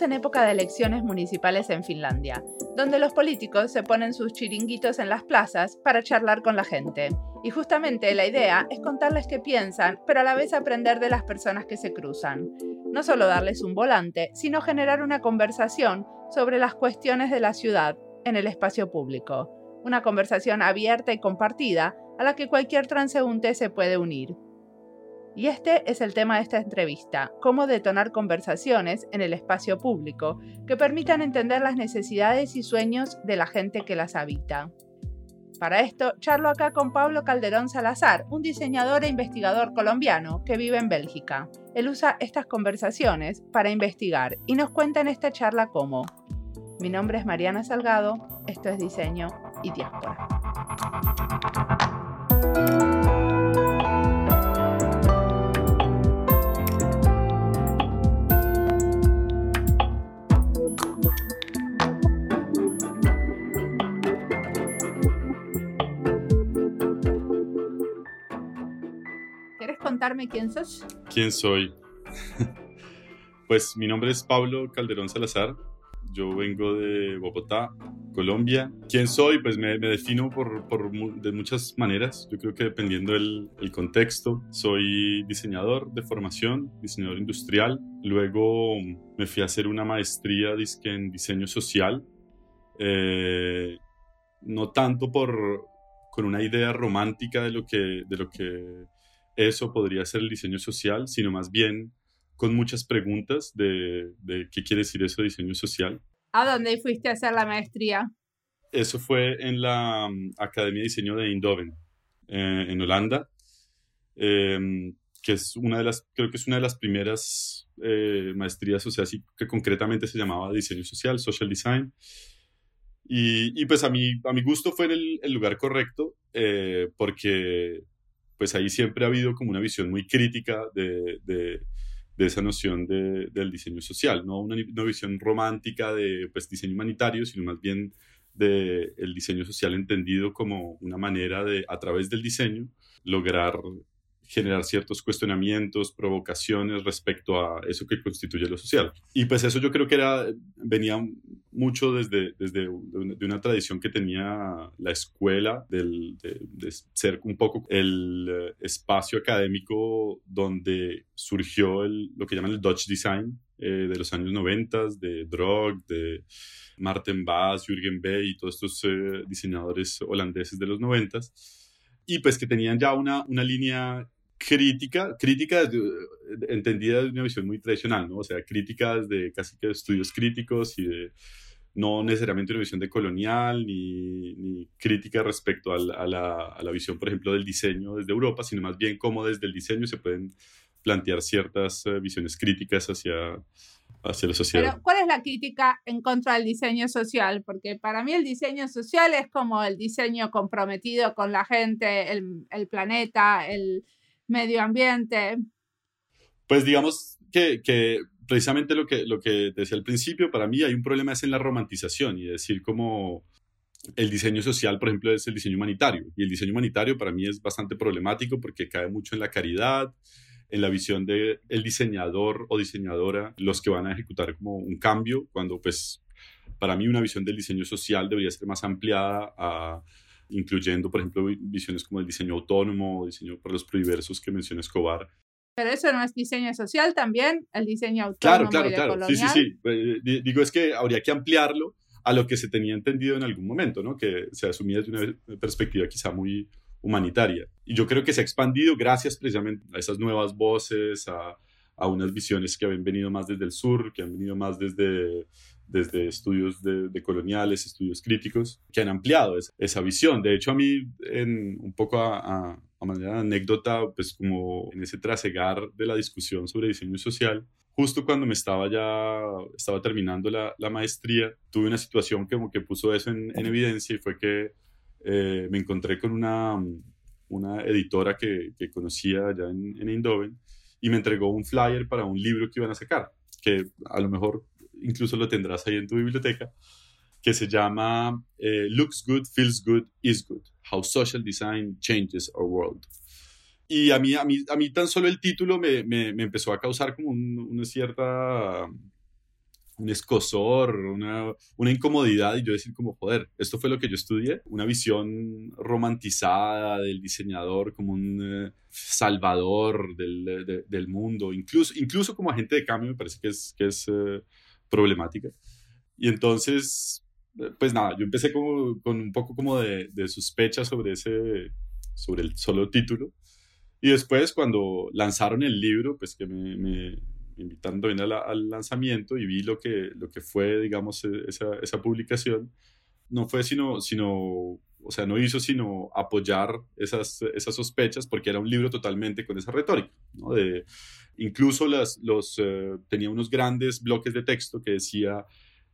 En época de elecciones municipales en Finlandia, donde los políticos se ponen sus chiringuitos en las plazas para charlar con la gente. Y justamente la idea es contarles qué piensan, pero a la vez aprender de las personas que se cruzan. No solo darles un volante, sino generar una conversación sobre las cuestiones de la ciudad en el espacio público. Una conversación abierta y compartida a la que cualquier transeúnte se puede unir. Y este es el tema de esta entrevista, cómo detonar conversaciones en el espacio público que permitan entender las necesidades y sueños de la gente que las habita. Para esto, charlo acá con Pablo Calderón Salazar, un diseñador e investigador colombiano que vive en Bélgica. Él usa estas conversaciones para investigar y nos cuenta en esta charla cómo. Mi nombre es Mariana Salgado, esto es Diseño y Diáspora. Contarme quién sos? ¿Quién soy? pues mi nombre es Pablo Calderón Salazar. Yo vengo de Bogotá, Colombia. ¿Quién soy? Pues me, defino por, por, de muchas maneras. Yo creo que dependiendo del el contexto, soy diseñador de formación, diseñador industrial. Luego me fui a hacer una maestría en diseño social. Eh, no tanto por con una idea romántica de lo que, de lo que eso podría ser el diseño social, sino más bien con muchas preguntas de, qué quiere decir eso de diseño social. ¿A dónde fuiste a hacer la maestría? Eso fue en la mm, Academia de Diseño de Eindhoven, eh, en Holanda, em, que es una de las, creo que es una de las primeras eh, maestrías, sí, que concretamente se llamaba diseño social, social design. Y, pues a mi, a mi gusto fue en el, lugar correcto, eh, porque pues ahí siempre ha habido como una visión muy crítica de, de, esa noción de, del diseño social, no una, una, visión romántica de pues, diseño humanitario, sino más bien del el diseño social entendido como una manera de, a través del diseño, lograr generar ciertos cuestionamientos, provocaciones respecto a eso que constituye lo social. Y pues eso yo creo que era, venía mucho desde, desde de una tradición que tenía la escuela, del, de, ser un poco el eh, espacio académico donde surgió lo que llaman el Dutch Design eh, de los años 90, de Drog, de Martin Bass, Jürgen Bey y todos estos eh, diseñadores holandeses de los 90 y pues que tenían ya una, una línea crítica, crítica entendida de una visión muy tradicional, ¿no? O sea, críticas de casi que estudios críticos y de no necesariamente una visión de colonial ni, ni crítica respecto a la, a, la, visión, por ejemplo, del diseño desde Europa, sino más bien cómo desde el diseño se pueden plantear ciertas eh, visiones críticas hacia, hacia la sociedad. Pero, ¿cuál es la crítica en contra del diseño social? Porque para mí el diseño social es como el diseño comprometido con la gente, el, el planeta, el, medio ambiente. Pues digamos que, precisamente lo que, lo que decía al principio, para mí hay un problema es en la romantización y decir como el diseño social, por ejemplo, es el diseño humanitario. Y el diseño humanitario para mí es bastante problemático porque cae mucho en la caridad, en la visión del el diseñador o diseñadora, los que van a ejecutar como un cambio, cuando pues para mí una visión del diseño social debería ser más ampliada a incluyendo, por ejemplo, visiones como el diseño autónomo, diseño para los proversos que menciona Escobar. Pero eso no es diseño social también, el diseño autónomo. Claro, claro, claro. Sí, sí, sí. Eh, digo, es que habría que ampliarlo a lo que se tenía entendido en algún momento, ¿no? Que se asumía desde una perspectiva quizá muy humanitaria. Y yo creo que se ha expandido gracias precisamente a esas nuevas voces, a, a unas visiones que han venido más desde el sur, que han venido más desde desde estudios de, coloniales, estudios críticos, que han ampliado esa, visión. De hecho, a mí, en, un poco a, manera de anécdota, pues como en ese trasegar de la discusión sobre diseño social, justo cuando me estaba ya, estaba terminando la, maestría, tuve una situación que como que puso eso en, evidencia y fue que eh, me encontré con una, una editora que, que conocía allá en, en Eindhoven y me entregó un flyer para un libro que iban a sacar, que a lo mejor incluso lo tendrás ahí en tu biblioteca, que se llama eh, Looks Good, Feels Good, Is Good, How Social Design Changes Our World. Y a mí, a mí, a mí tan solo el título me, me, me empezó a causar como una cierta un escosor, una, una, incomodidad y yo decir como, joder, esto fue lo que yo estudié, una visión romantizada del diseñador como un eh, salvador del, del, mundo, incluso, incluso como agente de cambio me parece que es, que es eh, problemática. Y entonces, pues nada, yo empecé como, con un poco como de, de sospecha sobre, ese, sobre el solo título. Y después cuando lanzaron el libro, pues que me, me invitaron también al lanzamiento y vi lo que, lo que fue, digamos, e, esa, esa, publicación, no fue sino, sino, o sea, no hizo sino apoyar esas, esas sospechas porque era un libro totalmente con esa retórica, ¿no? De, incluso las, los, eh, tenía unos grandes bloques de texto que decía,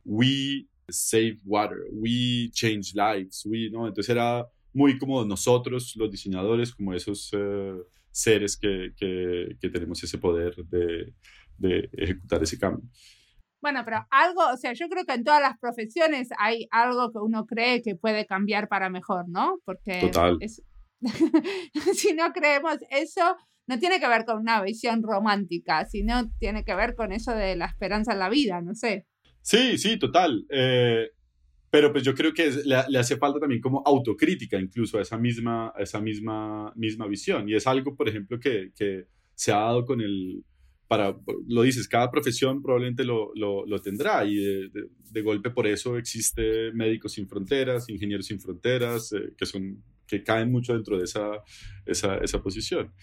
we save water, we change lives, we, ¿no? Entonces era muy como nosotros, los diseñadores, como esos eh, seres que, que, que, tenemos ese poder de, de ejecutar ese cambio. Bueno, pero algo, o sea, yo creo que en todas las profesiones hay algo que uno cree que puede cambiar para mejor, ¿no? Porque Total. si no creemos eso, no tiene que ver con una visión romántica, sino tiene que ver con eso de la esperanza en la vida, no sé. Sí, sí, total. Eh, pero pues yo creo que le, hace falta también como autocrítica incluso a esa misma, a esa misma, misma visión. Y es algo, por ejemplo, que, que se ha dado con el, para, lo dices, cada profesión probablemente lo, lo, lo tendrá y de, de, golpe por eso existe Médicos Sin Fronteras, Ingenieros Sin Fronteras, eh, que, son, que caen mucho dentro de esa, esa, esa posición.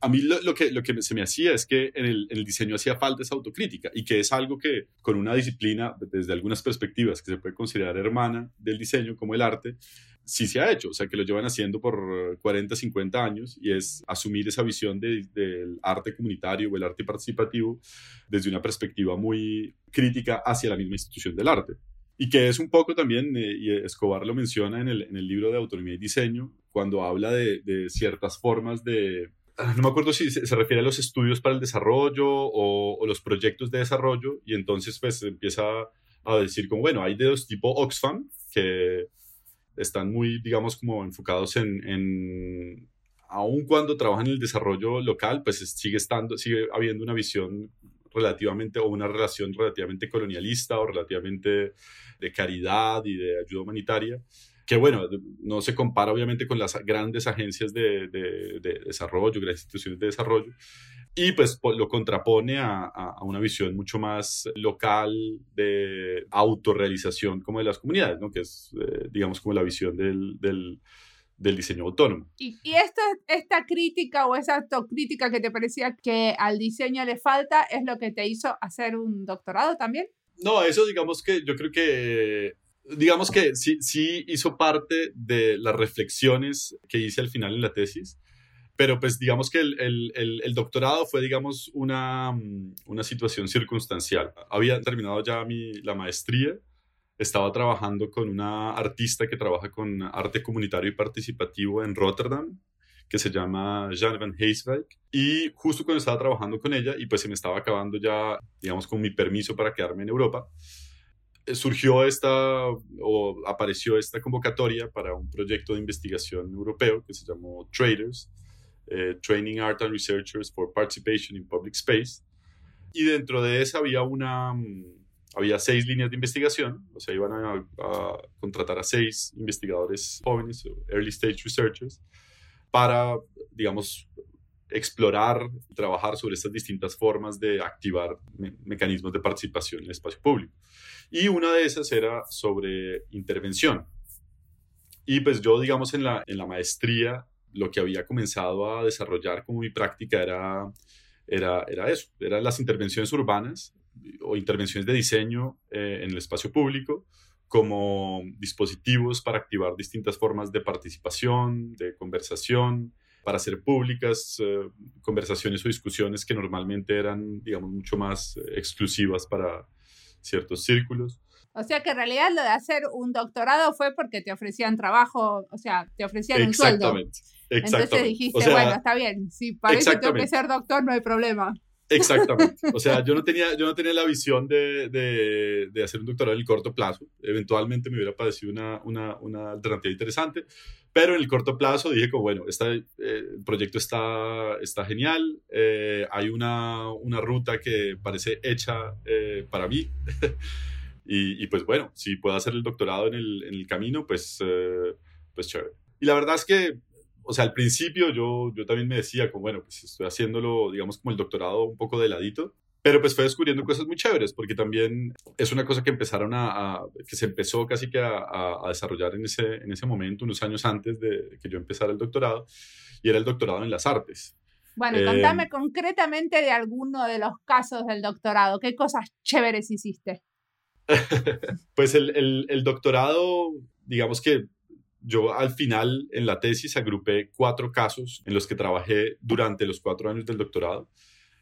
A mí lo, lo, que, lo que se me hacía es que en el, en el, diseño hacía falta esa autocrítica y que es algo que con una disciplina, desde algunas perspectivas, que se puede considerar hermana del diseño como el arte, sí se ha hecho, o sea, que lo llevan haciendo por 40, 50 años y es asumir esa visión del arte comunitario o el arte participativo desde una perspectiva muy crítica hacia la misma institución del arte. Y que es un poco también, eh, y Escobar lo menciona en el, en el, libro de Autonomía y Diseño, cuando habla de, ciertas formas de, ah, no me acuerdo si se, refiere a los estudios para el desarrollo o, o, los proyectos de desarrollo, y entonces pues empieza a decir como, bueno, hay de dos tipo Oxfam, que están muy, digamos, como enfocados en, en aun cuando trabajan en el desarrollo local, pues sigue estando, sigue habiendo una visión relativamente o una relación relativamente colonialista o relativamente de caridad y de ayuda humanitaria que bueno, no se compara obviamente con las grandes agencias de, de, de desarrollo, grandes instituciones de desarrollo, y pues lo contrapone a, a, una visión mucho más local de autorrealización como de las comunidades, ¿no? que es, eh, digamos, como la visión del, del, del diseño autónomo. ¿Y, y esta, esta crítica o esa autocrítica que te parecía que al diseño le falta es lo que te hizo hacer un doctorado también? No, eso digamos que yo creo que digamos que sí, sí hizo parte de las reflexiones que hice al final en la tesis, pero pues digamos que el, el, el, doctorado fue, digamos, una, mm, una situación circunstancial. Había terminado ya mi, la maestría, estaba trabajando con una artista que trabaja con arte comunitario y participativo en Rotterdam, que se llama Jan van Heeswijk. Y justo cuando estaba trabajando con ella, y pues se me estaba acabando ya, digamos, con mi permiso para quedarme en Europa, eh, surgió esta o apareció esta convocatoria para un proyecto de investigación europeo que se llamó Traders, Training Art and Researchers for Participation in Public Space. Y dentro de esa había una, mm, había seis líneas de investigación, o sea, iban a, a contratar a seis investigadores jóvenes, early stage researchers, para, digamos, explorar y trabajar sobre estas distintas formas de activar mecanismos de participación en el espacio público. Y una de esas era sobre intervención. Y pues yo, digamos, en la, en la maestría, lo que había comenzado a desarrollar como mi práctica era, era, era eso, eran las intervenciones urbanas o intervenciones de diseño eh, en el espacio público como dispositivos para activar distintas formas de participación, de conversación, para hacer públicas eh, conversaciones o discusiones que normalmente eran, digamos, mucho más eh, exclusivas para ciertos círculos. O sea que en realidad lo de hacer un doctorado fue porque te ofrecían trabajo, o sea, te ofrecían un sueldo. Exactamente. Entonces dijiste, bueno, está bien, si parece que tengo que ser doctor, no hay problema. Exactamente. O sea, yo no tenía, yo no tenía la visión de, de, hacer un doctorado en el corto plazo. Eventualmente me hubiera parecido una, una, una alternativa interesante, pero en el corto plazo dije como, bueno, este, el proyecto está, está genial, eh, hay una, una, ruta que parece hecha eh, para mí. y, y, pues bueno, si puedo hacer el doctorado en el, en el camino, pues, pues chévere. Y la verdad es que o sea, al principio yo, yo también me decía, como, bueno, pues estoy haciéndolo, digamos, como el doctorado un poco de ladito, pero pues fue descubriendo cosas muy chéveres, porque también es una cosa que empezaron a, que se empezó casi que a, a, desarrollar en ese, en ese momento, unos años antes de que yo empezara el doctorado, y era el doctorado en las artes. Bueno, eh, contame concretamente de alguno de los casos del doctorado, ¿qué cosas chéveres hiciste? pues el, el, el doctorado, digamos que yo al final en la tesis agrupé cuatro casos en los que trabajé durante los cuatro años del doctorado.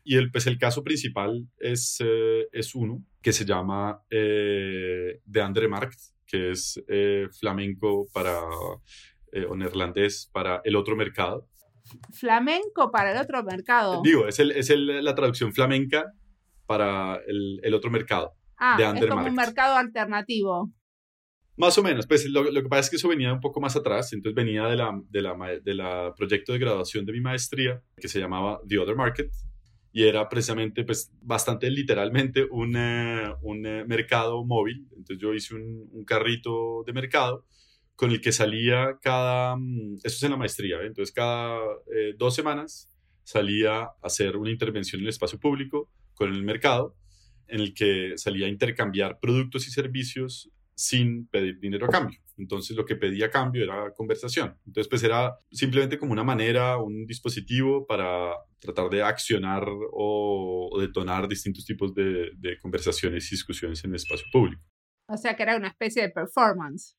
Y el, pues el caso principal es, eh, es uno que se llama eh, de Andre Markt, que es eh, flamenco para, o neerlandés para el otro mercado. Flamenco para el otro mercado. Digo, es, el, es el, la traducción flamenca para el, el otro mercado. Ah, de es como un mercado alternativo. Más o menos, pues lo, que pasa es que eso venía un poco más atrás, entonces venía de la, de la, de la proyecto de graduación de mi maestría que se llamaba The Other Market y era precisamente, pues bastante literalmente un, un mercado móvil, entonces yo hice un, un, carrito de mercado con el que salía cada, mm, eso es en la maestría, ¿eh? entonces cada eh, dos semanas salía a hacer una intervención en el espacio público con el mercado en el que salía a intercambiar productos y servicios sin pedir dinero a cambio. Entonces lo que pedía cambio era conversación. Entonces pues era simplemente como una manera, un dispositivo para tratar de accionar o, detonar distintos tipos de, de conversaciones y discusiones en el espacio público. O sea que era una especie de performance.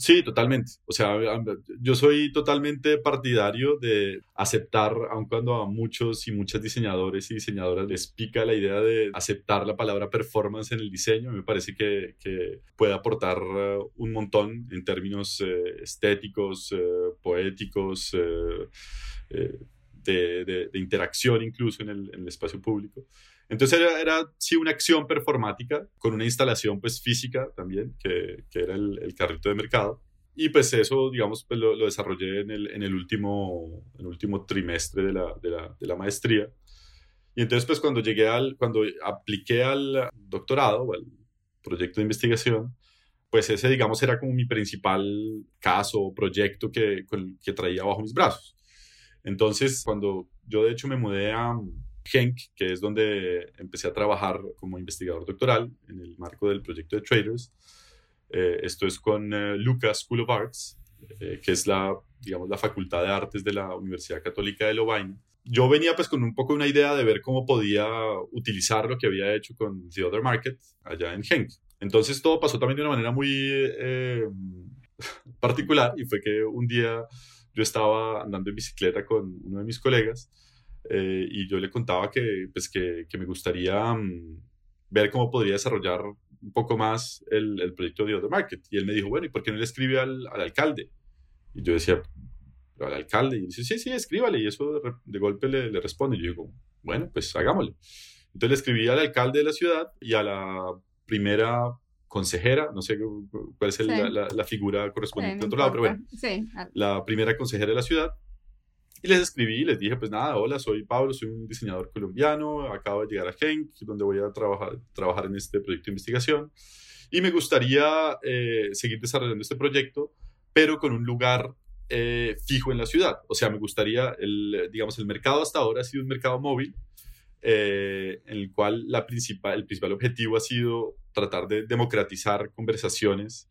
Sí, totalmente. O sea, yo soy totalmente partidario de aceptar, aun cuando a muchos y muchas diseñadores y diseñadoras les pica la idea de aceptar la palabra performance en el diseño, me parece que, que puede aportar uh, un montón en términos eh, estéticos, eh, poéticos, eh, de, de, de, interacción incluso en el, en el espacio público. Entonces era, era, sí una acción performática con una instalación pues física también, que, que era el, el, carrito de mercado. Y pues eso, digamos, pues lo, lo desarrollé en el, en el, último, el último trimestre de la, de, la, de la maestría. Y entonces pues cuando llegué al, cuando apliqué al doctorado o al proyecto de investigación, pues ese digamos era como mi principal caso o proyecto que, que traía bajo mis brazos. Entonces cuando yo de hecho me mudé a, Henk, que es donde empecé a trabajar como investigador doctoral en el marco del proyecto de Traders. Eh, esto es con eh, Lucas School of Arts, eh, que es la, digamos, la Facultad de Artes de la Universidad Católica de Lovaina. Yo venía pues con un poco una idea de ver cómo podía utilizar lo que había hecho con The Other Market allá en Henk. Entonces todo pasó también de una manera muy particular y fue que un día yo estaba andando en bicicleta con uno de mis colegas eh, y yo le contaba que, pues, que, que me gustaría mm, ver cómo podría desarrollar un poco más el, el, proyecto de Other Market. Y él me dijo, bueno, ¿y por qué no le escribe al, al alcalde? Y yo decía, al alcalde. Y dice, sí, sí, escríbale. Y eso de, de golpe le, le, responde. Y yo digo, bueno, pues hagámoslo. Entonces le escribí al alcalde de la ciudad y a la primera consejera, no sé cuál es el, sí. la, la, figura correspondiente sí, otro lado, pero bueno, sí. la primera consejera de la ciudad y les escribí y les dije, pues nada, hola, soy Pablo, soy un diseñador colombiano, acabo de llegar a Genk, donde voy a trabajar, trabajar en este proyecto de investigación. Y me gustaría eh, seguir desarrollando este proyecto, pero con un lugar eh, fijo en la ciudad. O sea, me gustaría, el, digamos, el mercado hasta ahora ha sido un mercado móvil, eh, en el cual la principal, el principal objetivo ha sido tratar de democratizar conversaciones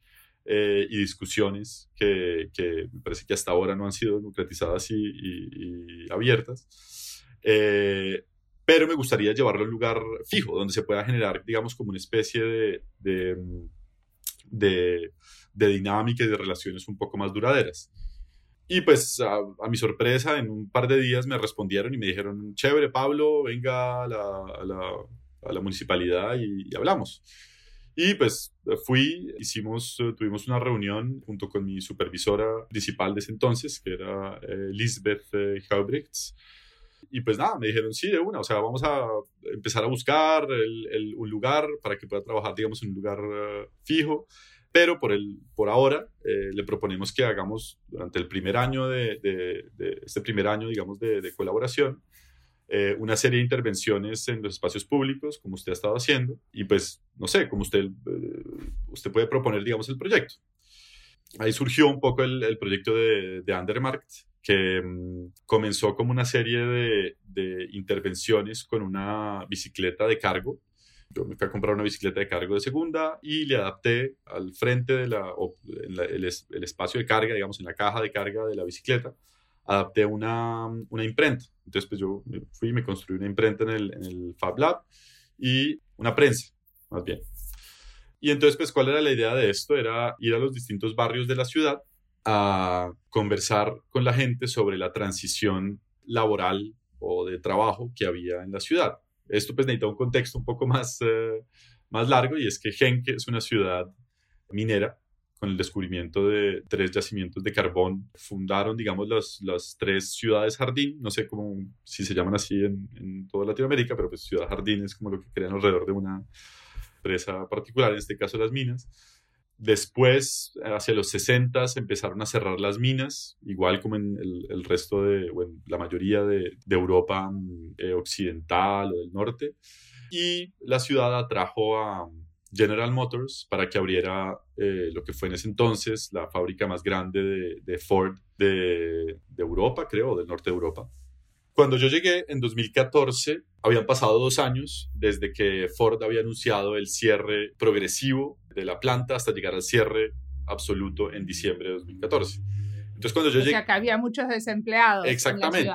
eh, y discusiones que, que, me parece que hasta ahora no han sido democratizadas y, y, y abiertas. Eh, pero me gustaría llevarlo a un lugar fijo, donde se pueda generar, digamos, como una especie de, de, de, de dinámica y de relaciones un poco más duraderas. Y pues a, a, mi sorpresa, en un par de días me respondieron y me dijeron, chévere, Pablo, venga a la, a la, a la municipalidad y, y hablamos. Y pues fui, hicimos, eh, tuvimos una reunión junto con mi supervisora principal de ese entonces, que era eh, Lisbeth eh, Y pues nada, me dijeron sí de una, o sea, vamos a empezar a buscar un lugar para que pueda trabajar, digamos, en un lugar eh, fijo. Pero por, el, por ahora eh, le proponemos que hagamos durante el primer año de, de, este primer año, digamos, de, colaboración, eh, una serie de intervenciones en los espacios públicos, como usted ha estado haciendo, y pues, no sé, como usted, usted puede proponer, digamos, el proyecto. Ahí surgió un poco el, el proyecto de, de Andermarkt, que mm, comenzó como una serie de, de, intervenciones con una bicicleta de cargo. Yo me fui a comprar una bicicleta de cargo de segunda y le adapté al frente de la, el, el, espacio de carga, digamos, en la caja de carga de la bicicleta, adapté una, una imprenta. Entonces, pues yo fui y me construí una imprenta en el, en el Fab Lab y una prensa, más bien. Y entonces, pues, ¿cuál era la idea de esto? Era ir a los distintos barrios de la ciudad a conversar con la gente sobre la transición laboral o de trabajo que había en la ciudad. Esto pues necesita un contexto un poco más, eh, más largo y es que Genke es una ciudad minera con el descubrimiento de tres yacimientos de carbón. Fundaron, digamos, las, las tres ciudades jardín, no sé cómo, si se llaman así en, en toda Latinoamérica, pero pues ciudad jardín es como lo que crean alrededor de una empresa particular, en este caso las minas. Después, hacia los 60, empezaron a cerrar las minas, igual como en el, resto de, bueno, la mayoría de, Europa eh, occidental o del norte. Y la ciudad atrajo a General Motors para que abriera eh, lo que fue en ese entonces la fábrica más grande de, Ford de, de Europa, creo, del norte de Europa. Cuando yo llegué en 2014, habían pasado dos años desde que Ford había anunciado el cierre progresivo de la planta hasta llegar al cierre absoluto en diciembre de 2014. Entonces, cuando yo o llegué... sea, que había muchos desempleados. Exactamente.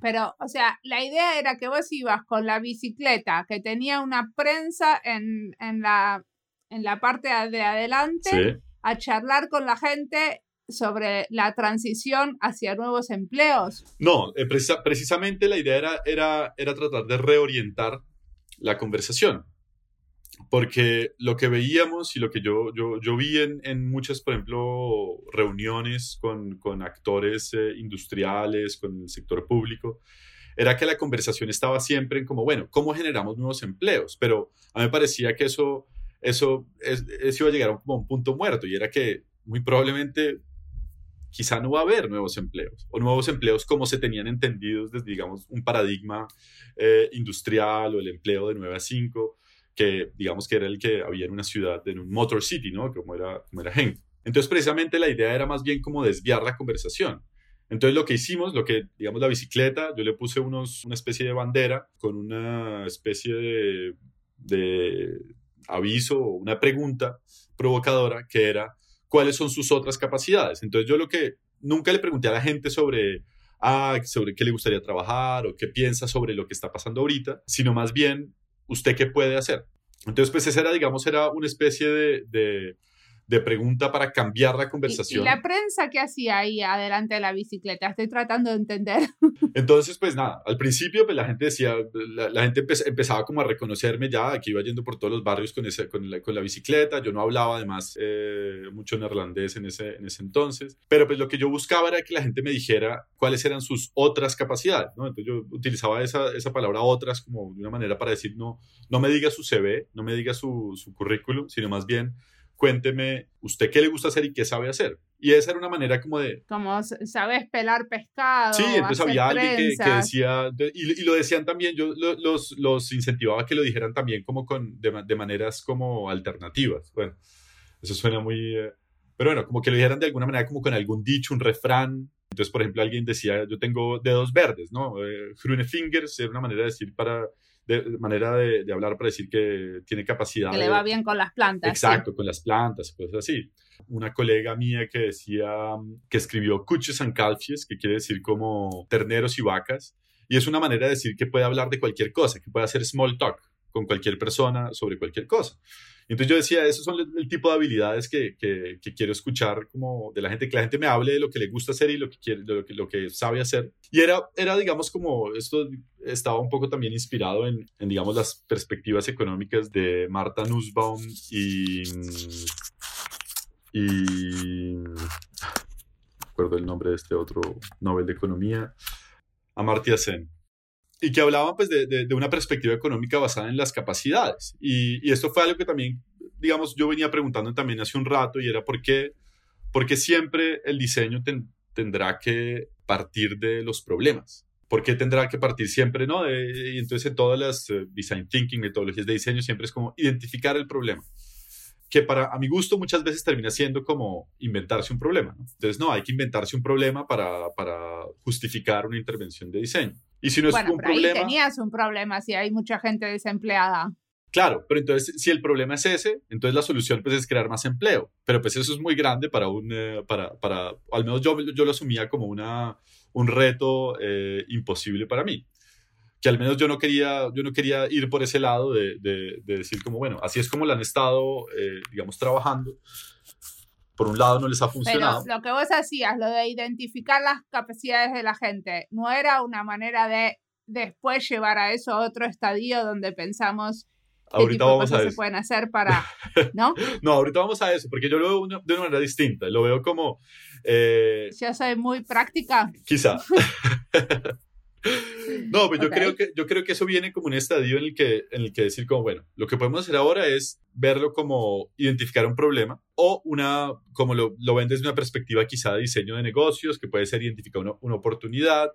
Pero, o sea, la idea era que vos ibas con la bicicleta que tenía una prensa en, en, la, en la parte de adelante a charlar con la gente sobre la transición hacia nuevos empleos. No, eh, precisamente la idea era, era, era tratar de reorientar la conversación porque lo que veíamos y lo que yo, yo, yo vi en, en, muchas, por ejemplo, reuniones con, con actores eh, industriales, con el sector público, era que la conversación estaba siempre en como, bueno, ¿cómo generamos nuevos empleos? Pero a mí me parecía que eso, eso, eso iba a llegar a un, punto muerto y era que muy probablemente quizá no va a haber nuevos empleos o nuevos empleos como se tenían entendidos desde, digamos, un paradigma eh, industrial o el empleo de 9 a 5 que digamos que era el que había en una ciudad, en un Motor City, ¿no? Como era, como era. Entonces, precisamente la idea era más bien como desviar la conversación. Entonces, lo que hicimos, lo que, digamos, la bicicleta, yo le puse unos, una especie de bandera con una especie de, de aviso o una pregunta provocadora que era, ¿cuáles son sus otras capacidades? Entonces, yo lo que nunca le pregunté a la gente sobre ah, sobre qué le gustaría trabajar o qué piensa sobre lo que está pasando ahorita, sino más bien ¿usted qué puede hacer? Entonces, pues esa era, digamos, era una especie de, de pregunta para cambiar la conversación. ¿Y, la prensa qué hacía ahí adelante de la bicicleta? Estoy tratando de entender. Entonces, pues nada, al principio pues, la gente decía, la, gente empezaba como a reconocerme ya, que iba yendo por todos los barrios con, ese, con, la, con la bicicleta, yo no hablaba además eh, mucho neerlandés en ese, en ese entonces, pero pues lo que yo buscaba era que la gente me dijera cuáles eran sus otras capacidades, ¿no? Entonces yo utilizaba esa, esa palabra otras como de una manera para decir, no, no me diga su CV, no me diga su, su currículum, sino más bien cuénteme usted qué le gusta hacer y qué sabe hacer. Y esa era una manera como de... Como sabes pelar pescado. Sí, entonces había alguien que, decía, y, lo decían también, yo los, los incentivaba a que lo dijeran también como con, de, maneras como alternativas. Bueno, eso suena muy... Eh, pero bueno, como que lo dijeran de alguna manera como con algún dicho, un refrán. Entonces, por ejemplo, alguien decía, yo tengo dedos verdes, ¿no? Eh, Fingers era una manera de decir para de manera de, de, hablar para decir que tiene capacidad. Que le va bien con las plantas. Exacto, con las plantas, cosas así. Una colega mía que decía, que escribió cuches and calfies, que quiere decir como terneros y vacas, y es una manera de decir que puede hablar de cualquier cosa, que puede hacer small talk con cualquier persona sobre cualquier cosa. Entonces yo decía, esos son el, tipo de habilidades que, que, quiero escuchar como de la gente, que la gente me hable de lo que le gusta hacer y lo que, quiere, lo que, lo que sabe hacer. Y era, era, digamos, como esto estaba un poco también inspirado en, en digamos, las perspectivas económicas de Marta Nussbaum y... y recuerdo el nombre de este otro Nobel de Economía. Amartya Sen, y que hablaban pues de, de, una perspectiva económica basada en las capacidades. Y, y, esto fue algo que también, digamos, yo venía preguntando también hace un rato y era por qué, porque siempre el diseño tendrá que partir de los problemas. ¿Por qué tendrá que partir siempre, no? y entonces en todas las eh, design thinking, metodologías de diseño, siempre es como identificar el problema que para a mi gusto muchas veces termina siendo como inventarse un problema. Entonces, no, hay que inventarse un problema para, para justificar una intervención de diseño. Y si no es un pero problema... Ahí tenías un problema si hay mucha gente desempleada. Claro, pero entonces si el problema es ese, entonces la solución pues es crear más empleo. Pero pues eso es muy grande para un, eh, para, para, al menos yo, yo lo asumía como una, un reto eh, imposible para mí que al menos yo no quería, yo no quería ir por ese lado de, de, decir como, bueno, así es como la han estado, eh, digamos, trabajando. Por un lado no les ha funcionado. Pero lo que vos hacías, lo de identificar las capacidades de la gente, ¿no era una manera de después llevar a eso a otro estadio donde pensamos ahorita vamos a se pueden hacer para, ¿no? no, ahorita vamos a eso, porque yo lo veo de una manera distinta, lo veo como... Eh, ya soy muy práctica. Quizá. No, pues yo, creo que, yo creo que eso viene como un estadio en el, que, en el que decir como, bueno, lo que podemos hacer ahora es verlo como identificar un problema o una, como lo, lo ven desde una perspectiva quizá de diseño de negocios, que puede ser identificar una, una oportunidad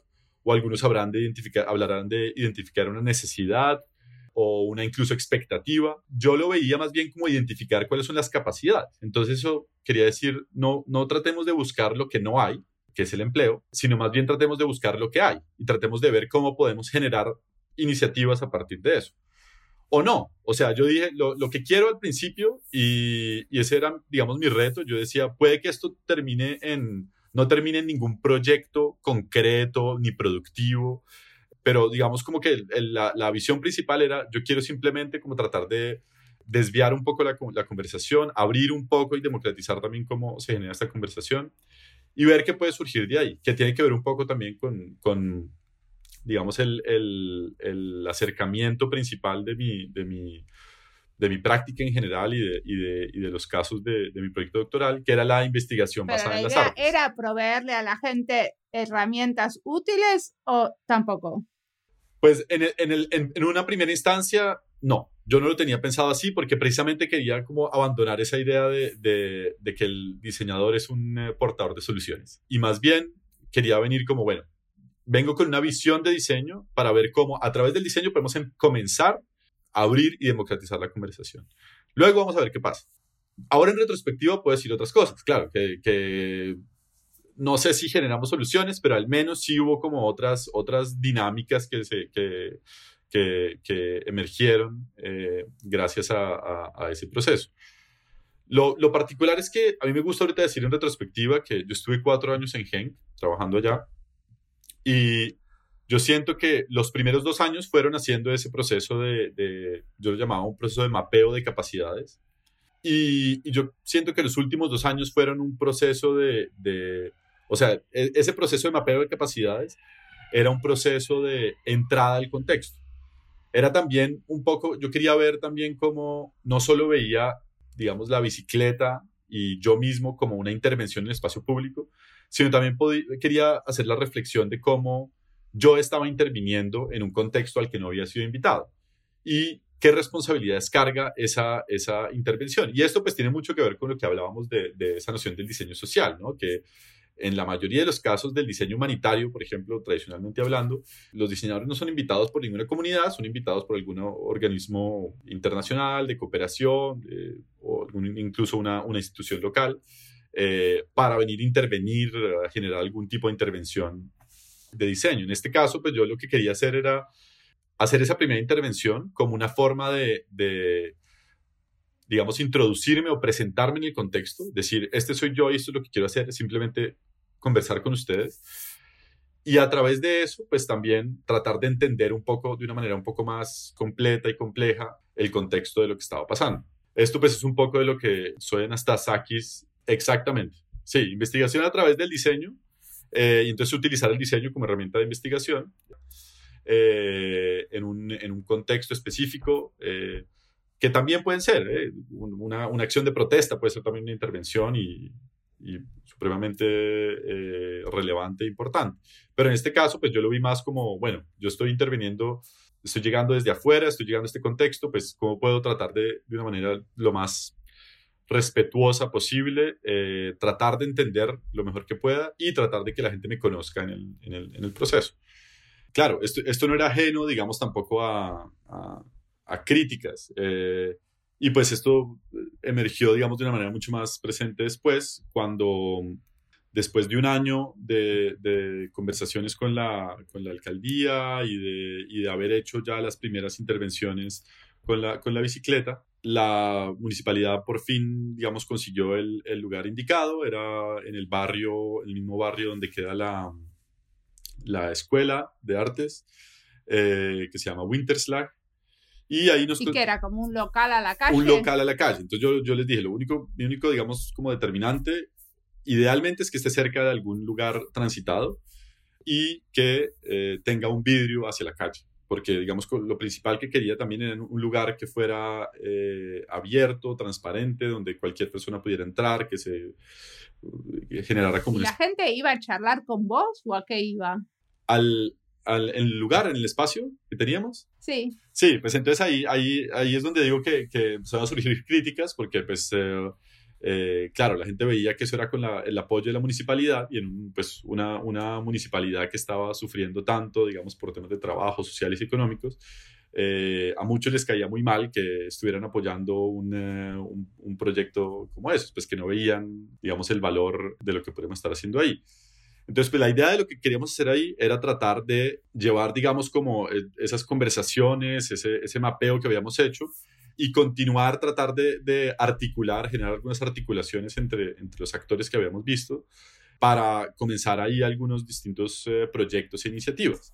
o algunos habrán de identificar, hablarán de identificar una necesidad o una incluso expectativa. Yo lo veía más bien como identificar cuáles son las capacidades. Entonces eso quería decir, no, no tratemos de buscar lo que no hay, que es el empleo, sino más bien tratemos de buscar lo que hay y tratemos de ver cómo podemos generar iniciativas a partir de eso. O no, o sea, yo dije lo, que quiero al principio y, ese era, digamos, mi reto. Yo decía, puede que esto termine en, no termine en ningún proyecto concreto ni productivo, pero digamos como que la, la, visión principal era, yo quiero simplemente como tratar de desviar un poco la, la conversación, abrir un poco y democratizar también cómo se genera esta conversación y ver qué puede surgir de ahí, que tiene que ver un poco también con, con digamos, el, el, el, acercamiento principal de mi, de mi, de mi práctica en general y de, y de, y de los casos de, de, mi proyecto doctoral, que era la investigación basada en las artes. ¿Era proveerle a la gente herramientas útiles o tampoco? Pues en, en, el, en una primera instancia, no yo no lo tenía pensado así porque precisamente quería como abandonar esa idea de, que el diseñador es un eh, portador de soluciones. Y más bien quería venir como, bueno, vengo con una visión de diseño para ver cómo a través del diseño podemos em, comenzar a abrir y democratizar la conversación. Luego vamos a ver qué pasa. Ahora en retrospectiva puedo decir otras cosas, claro, que, que no sé si generamos soluciones, pero al menos sí hubo como otras, otras dinámicas que, se, que, que, emergieron eh, gracias a, ese proceso. Lo, particular es que a mí me gusta ahorita decir en retrospectiva que yo estuve cuatro años en Genk trabajando allá y yo siento que los primeros dos años fueron haciendo ese proceso de, yo lo llamaba un proceso de mapeo de capacidades y, yo siento que los últimos dos años fueron un proceso de, de o sea, e, ese proceso de mapeo de capacidades era un proceso de entrada al contexto era también un poco, yo quería ver también cómo no solo veía, digamos, la bicicleta y yo mismo como una intervención en el espacio público, sino también quería hacer la reflexión de cómo yo estaba interviniendo en un contexto al que no había sido invitado y qué responsabilidades carga esa, esa intervención. Y esto pues tiene mucho que ver con lo que hablábamos de, de esa noción del diseño social, ¿no? Que en la mayoría de los casos del diseño humanitario, por ejemplo, tradicionalmente hablando, los diseñadores no son invitados por ninguna comunidad, son invitados por algún organismo internacional de cooperación o incluso una, una, institución local eh, para venir a intervenir, a generar algún tipo de intervención de diseño. En este caso, pues yo lo que quería hacer era hacer esa primera intervención como una forma de digamos, introducirme o presentarme en el contexto, decir, este soy yo y esto es lo que quiero hacer, simplemente conversar con ustedes. Y a través de eso, pues también tratar de entender un poco, de una manera un poco más completa y compleja, el contexto de lo que estaba pasando. Esto pues es un poco de lo que soy en Astasakis exactamente. Sí, investigación a través del diseño eh, y entonces utilizar el diseño como herramienta de investigación eh, en, un, en, un, contexto específico. Eh, que también pueden ser, ¿eh? una, una, acción de protesta puede ser también una intervención y, y supremamente eh, relevante e importante. Pero en este caso, pues yo lo vi más como, bueno, yo estoy interviniendo, estoy llegando desde afuera, estoy llegando a este contexto, pues cómo puedo tratar de, de una manera lo más respetuosa posible, eh, tratar de entender lo mejor que pueda y tratar de que la gente me conozca en el, en el, en el proceso. Claro, esto, esto, no era ajeno, digamos, tampoco a, a, a críticas. Eh, y pues esto emergió, digamos, de una manera mucho más presente después, cuando después de un año de, de conversaciones con la, con la alcaldía y de, y de haber hecho ya las primeras intervenciones con la, con la bicicleta, la municipalidad por fin, digamos, consiguió el, el, lugar indicado. Era en el barrio, el mismo barrio donde queda la, la escuela de artes, eh, que se llama Winterslag. Y ahí nos... Y que era como un local a la calle. Un local a la calle. Entonces yo, yo les dije, lo único, mi único, digamos, como determinante, idealmente es que esté cerca de algún lugar transitado y que eh, tenga un vidrio hacia la calle porque digamos lo principal que quería también era un lugar que fuera eh, abierto, transparente, donde cualquier persona pudiera entrar, que se que generara como... ¿Y la gente iba a charlar con vos o a qué iba? Al, al el lugar, en el espacio que teníamos. Sí. Sí, pues entonces ahí, ahí, ahí es donde digo que, que van a surgir críticas, porque pues... Eh, eh, claro, la gente veía que eso era con la, el apoyo de la municipalidad y en pues, una, una, municipalidad que estaba sufriendo tanto, digamos, por temas de trabajo, sociales y económicos. Eh, a muchos les caía muy mal que estuvieran apoyando un, uh, un, un, proyecto como ese, pues que no veían, digamos, el valor de lo que podemos estar haciendo ahí. Entonces, pues la idea de lo que queríamos hacer ahí era tratar de llevar, digamos, como eh, esas conversaciones, ese, ese mapeo que habíamos hecho, y continuar, tratar de, de, articular, generar algunas articulaciones entre, entre los actores que habíamos visto para comenzar ahí algunos distintos eh, proyectos e iniciativas.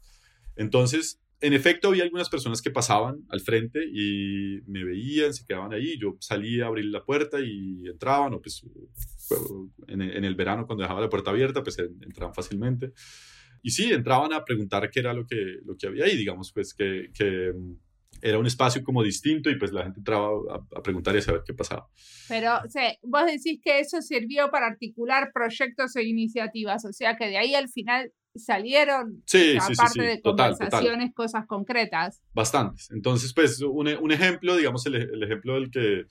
Entonces, en efecto, había algunas personas que pasaban al frente y me veían, se quedaban ahí, yo salía a abrir la puerta y entraban, o pues en, el verano cuando dejaba la puerta abierta, pues entraban fácilmente. Y sí, entraban a preguntar qué era lo que, lo que había ahí, digamos, pues que, que era un espacio como distinto y pues la gente entraba a, a preguntar y a saber qué pasaba. Pero o sea, vos decís que eso sirvió para articular proyectos e iniciativas, o sea que de ahí al final salieron, sí, o sea, sí, aparte sí, de Total, conversaciones, cosas concretas. Bastantes. Entonces, pues un, un ejemplo, digamos, el, el, ejemplo del que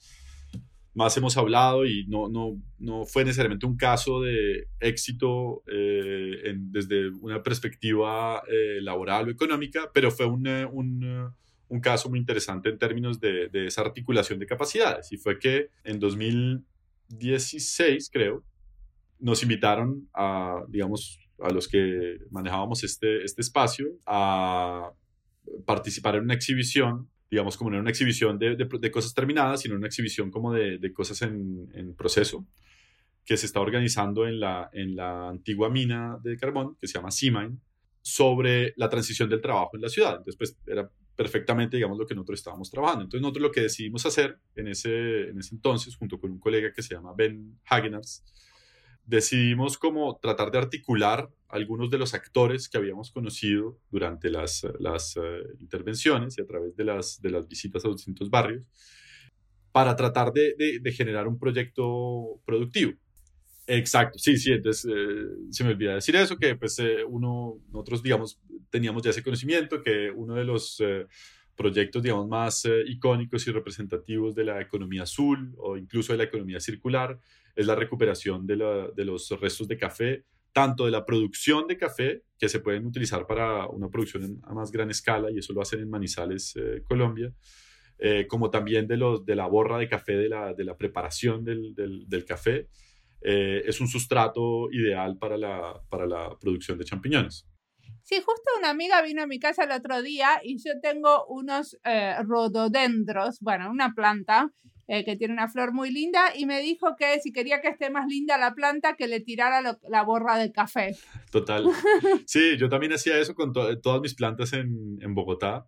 más hemos hablado y no, no, no fue necesariamente un caso de éxito eh, en, desde una perspectiva eh, laboral o económica, pero fue un, un un caso muy interesante en términos de, de, esa articulación de capacidades. Y fue que en 2016, creo, nos invitaron a, digamos, a los que manejábamos este, este espacio a participar en una exhibición, digamos, como no era una exhibición de, de, cosas terminadas, sino una exhibición como de, de cosas en, en, proceso que se está organizando en la, en la antigua mina de carbón, que se llama Seamine, sobre la transición del trabajo en la ciudad. Entonces, pues era perfectamente, digamos, lo que nosotros estábamos trabajando. Entonces, nosotros lo que decidimos hacer en ese, en ese entonces, junto con un colega que se llama Ben Hagenars, decidimos como tratar de articular algunos de los actores que habíamos conocido durante las, las uh, intervenciones y a través de las, de las visitas a los distintos barrios, para tratar de, de, de generar un proyecto productivo. Exacto, sí, sí, entonces eh, se me olvida decir eso, que pues eh, uno, nosotros digamos, teníamos ya ese conocimiento, que uno de los eh, proyectos, digamos, más eh, icónicos y representativos de la economía azul o incluso de la economía circular es la recuperación de, la, de los restos de café, tanto de la producción de café, que se pueden utilizar para una producción a más gran escala, y eso lo hacen en Manizales, eh, Colombia, como también de, los, de la borra de café, de la, de la preparación del, del, café. Eh, es un sustrato ideal para la, para la producción de champiñones. Sí, justo una amiga vino a mi casa el otro día y yo tengo unos eh, rododendros, bueno, una planta eh, que tiene una flor muy linda y me dijo que si quería que esté más linda la planta, que le tirara lo, la borra de café. Total. Sí, yo también hacía eso con to todas mis plantas en, en Bogotá.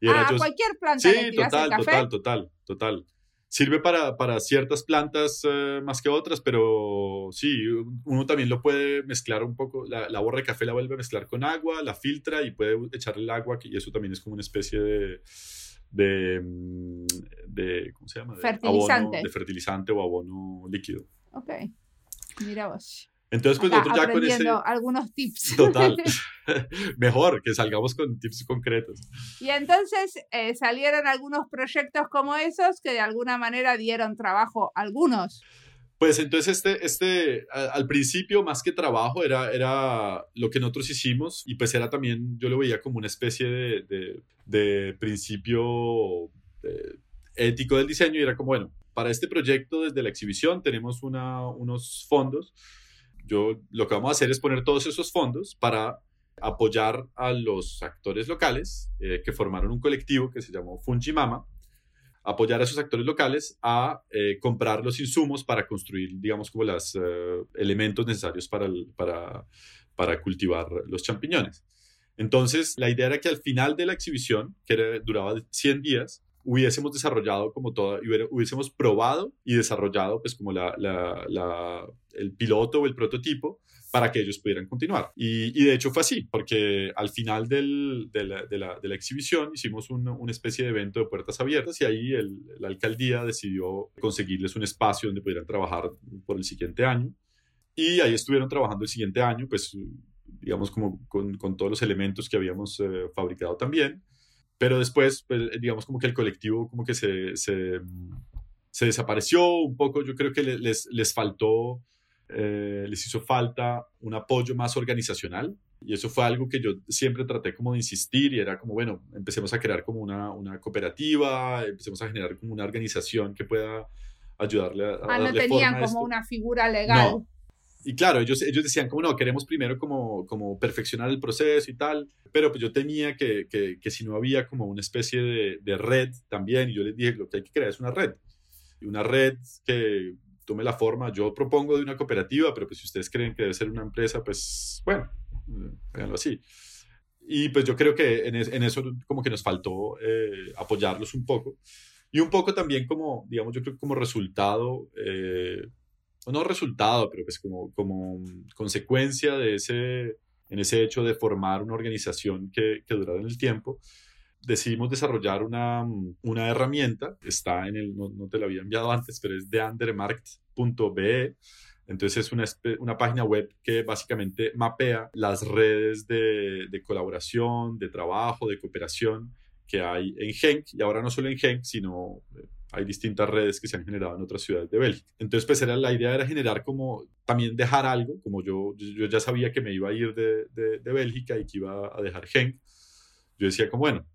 Y era ah, yo... cualquier planta. Sí, total, total, total, total sirve para, para ciertas plantas uh, más que otras, pero sí, uno también lo puede mezclar un poco, la, la, borra de café la vuelve a mezclar con agua, la filtra y puede echarle el agua, y eso también es como una especie de, de, mm, de ¿cómo se llama? De fertilizante. Abono, de fertilizante o abono líquido. Ok. Mira vos. Entonces, pues nosotros ya con ese... algunos tips. Total. Mejor que salgamos con tips concretos. Y entonces eh, salieron algunos proyectos como esos que de alguna manera dieron trabajo a algunos. Pues entonces este, este al principio más que trabajo era, era lo que nosotros hicimos y pues era también, yo lo veía como una especie de, de, principio eh, ético del diseño y era como, bueno, para este proyecto desde la exhibición tenemos unos fondos. Yo lo que vamos a hacer es poner todos esos fondos para apoyar a los actores locales eh, que formaron un colectivo que se llamó Fungimama apoyar a esos actores locales a eh, comprar los insumos para construir, digamos, como los eh, elementos necesarios para, para, para cultivar los champiñones. Entonces, la idea era que al final de la exhibición, que duraba 100 días, hubiésemos desarrollado como toda, hubiésemos probado y desarrollado pues como la, la, el piloto o el prototipo para que ellos pudieran continuar. Y, de hecho fue así, porque al final de, la, exhibición hicimos una especie de evento de puertas abiertas y ahí la alcaldía decidió conseguirles un espacio donde pudieran trabajar por el siguiente año. Y ahí estuvieron trabajando el siguiente año, pues digamos como con, todos los elementos que habíamos eh, fabricado también. Pero después, pues, digamos como que el colectivo como que se, se, se desapareció un poco. Yo creo que les, les faltó eh, les hizo falta un apoyo más organizacional y eso fue algo que yo siempre traté como de insistir y era como, bueno, empecemos a crear como una, una cooperativa, empecemos a generar como una organización que pueda ayudarle a... Ah, no tenían como una figura legal. Y claro, ellos, ellos decían como, no, queremos primero como, como perfeccionar el proceso y tal, pero pues yo temía que, que, que si no había como una especie de, de red también, y yo les dije, lo que hay que crear es una red. Y una red que tome la forma. Yo propongo de una cooperativa, pero pues si ustedes creen que debe ser una empresa, pues bueno, háganlo así. Y pues yo creo que en, eso como que nos faltó eh, apoyarlos un poco. Y un poco también como, digamos, yo creo que como resultado, eh, no resultado, pero pues como, como consecuencia de ese, en ese hecho de formar una organización que, que durara en el tiempo, decidimos desarrollar una, una herramienta, está en el, no, te lo había enviado antes, pero es de. Entonces es una, una, página web que básicamente mapea las redes de, de, colaboración, de trabajo, de cooperación que hay en Genk, y ahora no solo en Genk, sino eh, hay distintas redes que se han generado en otras ciudades de Bélgica. Entonces, pues era, la idea era generar como, también dejar algo, como yo, yo ya sabía que me iba a ir de, de, de Bélgica y que iba a dejar Genk, yo decía como, bueno,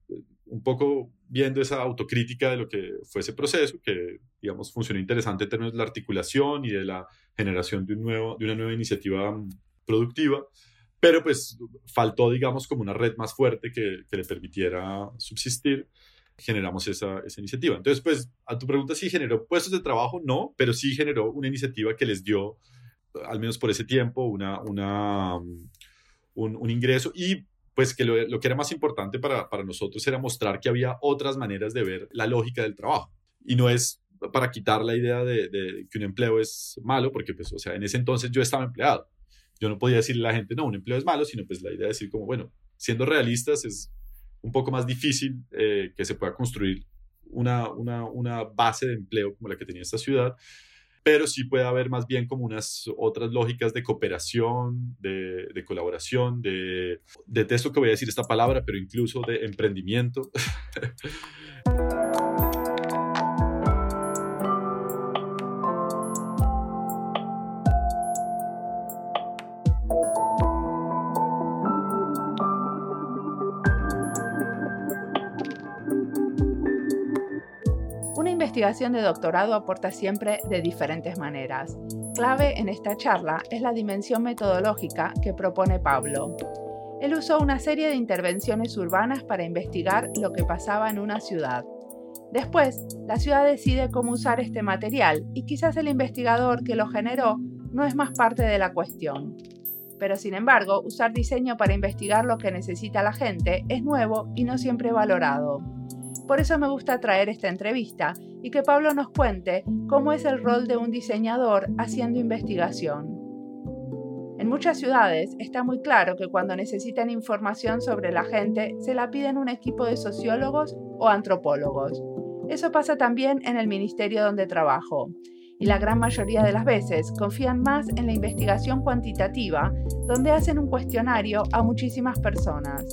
un poco viendo esa autocrítica de lo que fue ese proceso, que, digamos, funcionó interesante en términos de la articulación y de la generación de, un nuevo, de una nueva iniciativa mm, productiva, pero pues faltó, digamos, como una red más fuerte que, que le permitiera subsistir, generamos esa, esa, iniciativa. Entonces, pues, a tu pregunta, si generó puestos de trabajo, no, pero sí generó una iniciativa que les dio, al menos por ese tiempo, una, una, mm, un, un ingreso y pues que lo, que era más importante para, para nosotros era mostrar que había otras maneras de ver la lógica del trabajo. Y no es para quitar la idea de, de, que un empleo es malo, porque pues, o sea, en ese entonces yo estaba empleado. Yo no podía decirle a la gente, no, un empleo es malo, sino pues la idea de decir como, bueno, siendo realistas es un poco más difícil eh, que se pueda construir una, una, una base de empleo como la que tenía esta ciudad pero sí puede haber más bien como unas otras lógicas de cooperación, de, de colaboración, de, detesto que voy a decir esta palabra, pero incluso de emprendimiento. investigación de doctorado aporta siempre de diferentes maneras. Clave en esta charla es la dimensión metodológica que propone Pablo. Él usó una serie de intervenciones urbanas para investigar lo que pasaba en una ciudad. Después, la ciudad decide cómo usar este material y quizás el investigador que lo generó no es más parte de la cuestión. Pero sin embargo, usar diseño para investigar lo que necesita la gente es nuevo y no siempre valorado. Por eso me gusta traer esta entrevista y que Pablo nos cuente cómo es el rol de un diseñador haciendo investigación. En muchas ciudades está muy claro que cuando necesitan información sobre la gente se la piden un equipo de sociólogos o antropólogos. Eso pasa también en el ministerio donde trabajo. y la gran mayoría de las veces confían más en la investigación cuantitativa, donde hacen un cuestionario a muchísimas personas.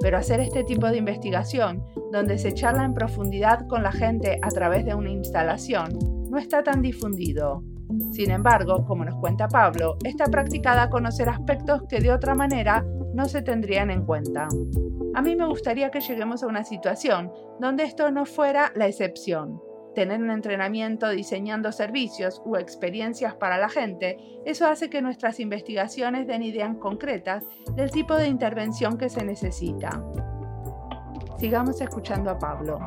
Pero hacer este tipo de investigación, donde se charla en profundidad con la gente a través de una instalación, no está tan difundido. Sin embargo, como nos cuenta Pablo, está practicada a conocer aspectos que de otra manera no se tendrían en cuenta. A mí me gustaría que lleguemos a una situación donde esto no fuera la excepción. Tener un entrenamiento diseñando servicios u experiencias para la gente, eso hace que nuestras investigaciones den ideas concretas del tipo de intervención que se necesita. Sigamos escuchando a Pablo.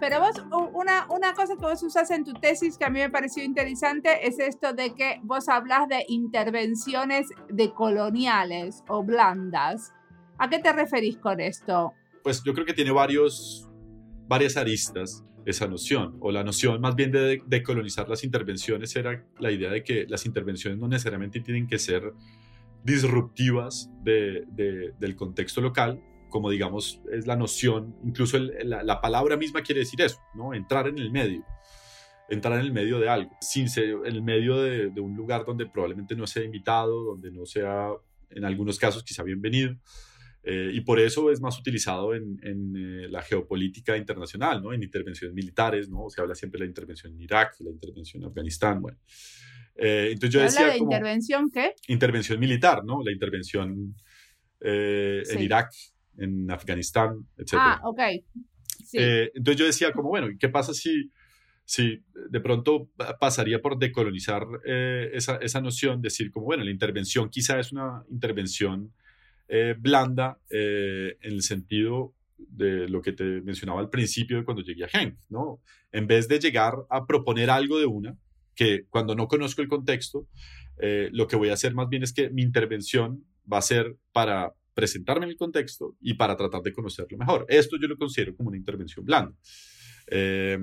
Pero vos, una, una cosa que vos usas en tu tesis que a mí me pareció interesante es esto de que vos hablas de intervenciones decoloniales o blandas. ¿A qué te referís con esto? Pues yo creo que tiene varios, varias aristas esa noción, o la noción más bien de decolonizar las intervenciones era la idea de que las intervenciones no necesariamente tienen que ser disruptivas de, del contexto local, como digamos es la noción, incluso la, palabra misma quiere decir eso, ¿no? Entrar en el medio, entrar en el medio de algo, sin ser en el medio de, un lugar donde probablemente no sea invitado, donde no sea, en algunos casos, quizá bienvenido. Eh, y por eso es más utilizado en, eh, la geopolítica internacional, ¿no? en intervenciones militares, ¿no? se habla siempre de la intervención en Irak, la intervención en Afganistán. Bueno. Eh, entonces yo decía, habla de intervención qué? Intervención militar, ¿no? la intervención en Irak, en Afganistán, etc. Ah, ok. Eh, entonces yo decía como, bueno, ¿qué pasa si, si de pronto pasaría por decolonizar eh, esa, esa, noción, decir como, bueno, la intervención quizá es una intervención eh, blanda en el sentido de lo que te mencionaba al principio de cuando llegué a Genk, ¿no? En vez de llegar a proponer algo de una, que cuando no conozco el contexto, lo que voy a hacer más bien es que mi intervención va a ser para presentarme en el contexto y para tratar de conocerlo mejor. Esto yo lo considero como una intervención blanda. Eh,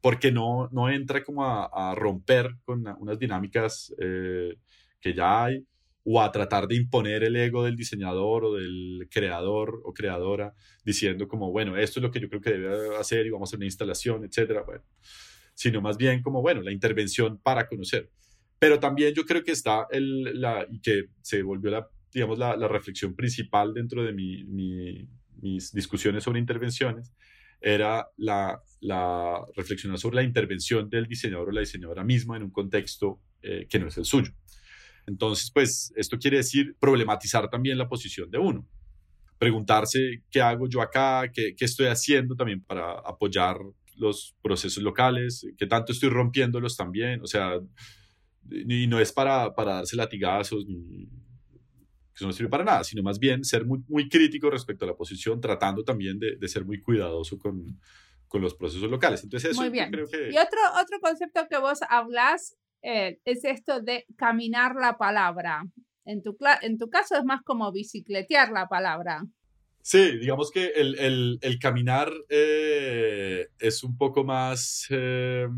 porque no, no entra como a, romper con unas dinámicas eh, que ya hay o a tratar de imponer el ego del diseñador o del creador o creadora diciendo como, bueno, esto es lo que yo creo que debe hacer y vamos a hacer una instalación, etcétera, bueno, sino más bien como, bueno, la intervención para conocer. Pero también yo creo que está el, la, y que se volvió la digamos, la, reflexión principal dentro de mi, mis discusiones sobre intervenciones era la, la reflexionar sobre la intervención del diseñador o la diseñadora misma en un contexto eh, que no es el suyo. Entonces, pues esto quiere decir problematizar también la posición de uno, preguntarse qué hago yo acá, qué, qué estoy haciendo también para apoyar los procesos locales, qué tanto estoy rompiéndolos también, o sea, y no es para, para darse latigazos ni, que no sirve para nada, sino más bien ser muy, muy crítico respecto a la posición, tratando también de, de ser muy cuidadoso con, con, los procesos locales. Entonces, eso muy bien. creo que... Y otro, otro concepto que vos hablas eh, es esto de caminar la palabra. En tu, en tu caso es más como bicicletear la palabra. Sí, digamos que el, el, el caminar eh, es un poco más, eh,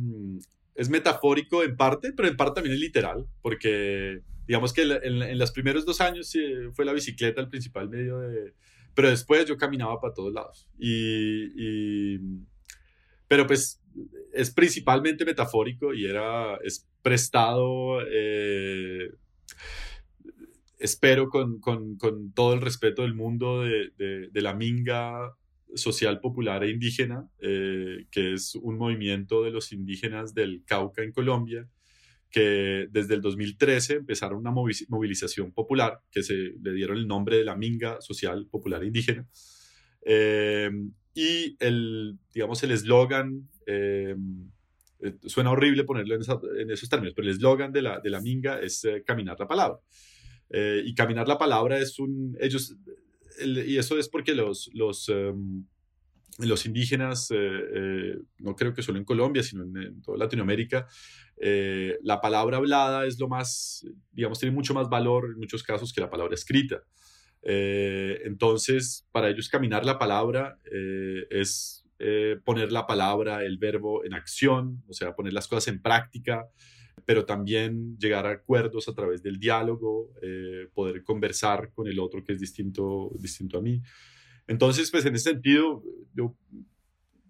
es metafórico en parte, pero en parte también es literal, porque digamos que en, los primeros dos años fue la bicicleta el principal medio de... Pero después yo caminaba para todos lados. Y, pero pues es principalmente metafórico y era, es prestado, eh, espero con, con, con, todo el respeto del mundo de, de, la minga social popular e indígena, eh, que es un movimiento de los indígenas del Cauca en Colombia, que desde el 2013 empezaron una movilización popular que se le dieron el nombre de la Minga Social Popular Indígena. Eh, y el, digamos, el eslogan, eh, eh, suena horrible ponerlo en, esos términos, pero el eslogan de la, de la Minga es caminar la palabra. y caminar la palabra es un, ellos, y eso es porque los, los, em, los indígenas, no creo que solo en Colombia, sino en, toda Latinoamérica, eh, la palabra hablada es lo más, digamos, tiene mucho más valor en muchos casos que la palabra escrita. Eh, entonces, para ellos caminar la palabra eh, es poner la palabra, el verbo en acción, o sea, poner las cosas en práctica, pero también llegar a acuerdos a través del diálogo, eh, poder conversar con el otro que es distinto, distinto a mí. Entonces, pues en ese sentido, yo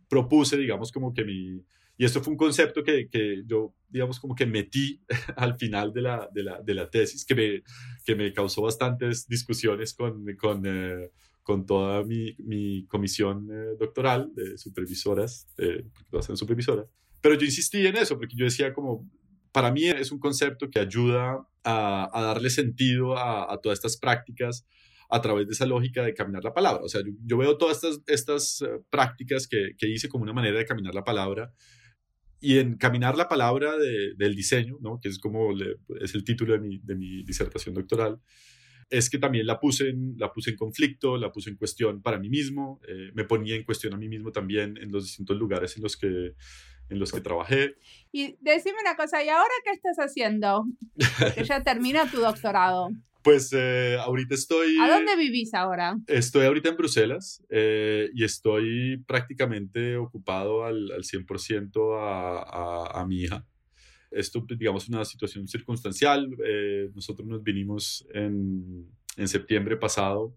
propuse, digamos, como que mi... Y esto fue un concepto que, que yo, digamos, como que metí al final de la, de la, de la tesis, que me, que me causó bastantes discusiones con, con, eh, con toda mi, mi comisión eh, doctoral de supervisoras, eh, todas son supervisoras. Pero yo insistí en eso, porque yo decía como, para mí es un concepto que ayuda a, a darle sentido a, a todas estas prácticas, a través de esa lógica de caminar la palabra. O sea, yo, veo todas estas, estas eh, prácticas que, que, hice como una manera de caminar la palabra y en caminar la palabra de, del diseño, ¿no? que es como le, es el título de mi, de mi, disertación doctoral, es que también la puse en, la puse en conflicto, la puse en cuestión para mí mismo, eh, me ponía en cuestión a mí mismo también en los distintos lugares en los que, en los que trabajé. Y decime una cosa, ¿y ahora qué estás haciendo? Que ya termina tu doctorado. Pues eh, ahorita estoy... ¿A dónde vivís ahora? Estoy ahorita en Bruselas eh, y estoy prácticamente ocupado al, al 100% a, a, a, mi hija. Esto, pues, digamos, es una situación circunstancial. Eh, nosotros nos vinimos en, en septiembre pasado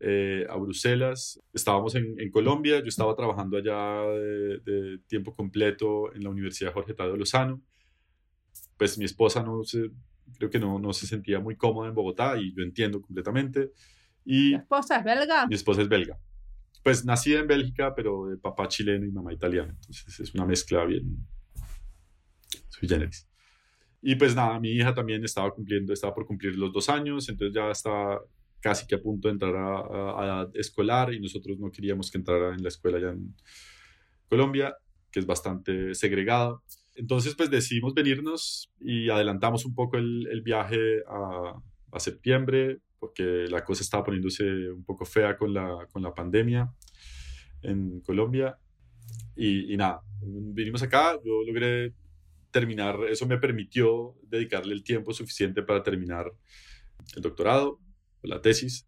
eh, a Bruselas. Estábamos en, en, Colombia, yo estaba trabajando allá de, de, tiempo completo en la Universidad Jorge Tadeo Lozano. Pues mi esposa no se creo que no, no se sentía muy cómoda en Bogotá y yo entiendo completamente. Y ¿Tu esposa es belga? Mi esposa es belga. Pues nacida en Bélgica, pero de papá chileno y mamá italiana. Entonces es una mezcla bien sui generis. Y pues nada, mi hija también estaba cumpliendo, estaba por cumplir los dos años, entonces ya estaba casi que a punto de entrar a, a, a edad escolar y nosotros no queríamos que entrara en la escuela ya en Colombia, que es bastante segregada. Entonces, pues decidimos venirnos y adelantamos un poco el, viaje a, a, septiembre porque la cosa estaba poniéndose un poco fea con la, con la pandemia en Colombia. Y, y nada, vinimos acá, yo logré terminar, eso me permitió dedicarle el tiempo suficiente para terminar el doctorado, la tesis.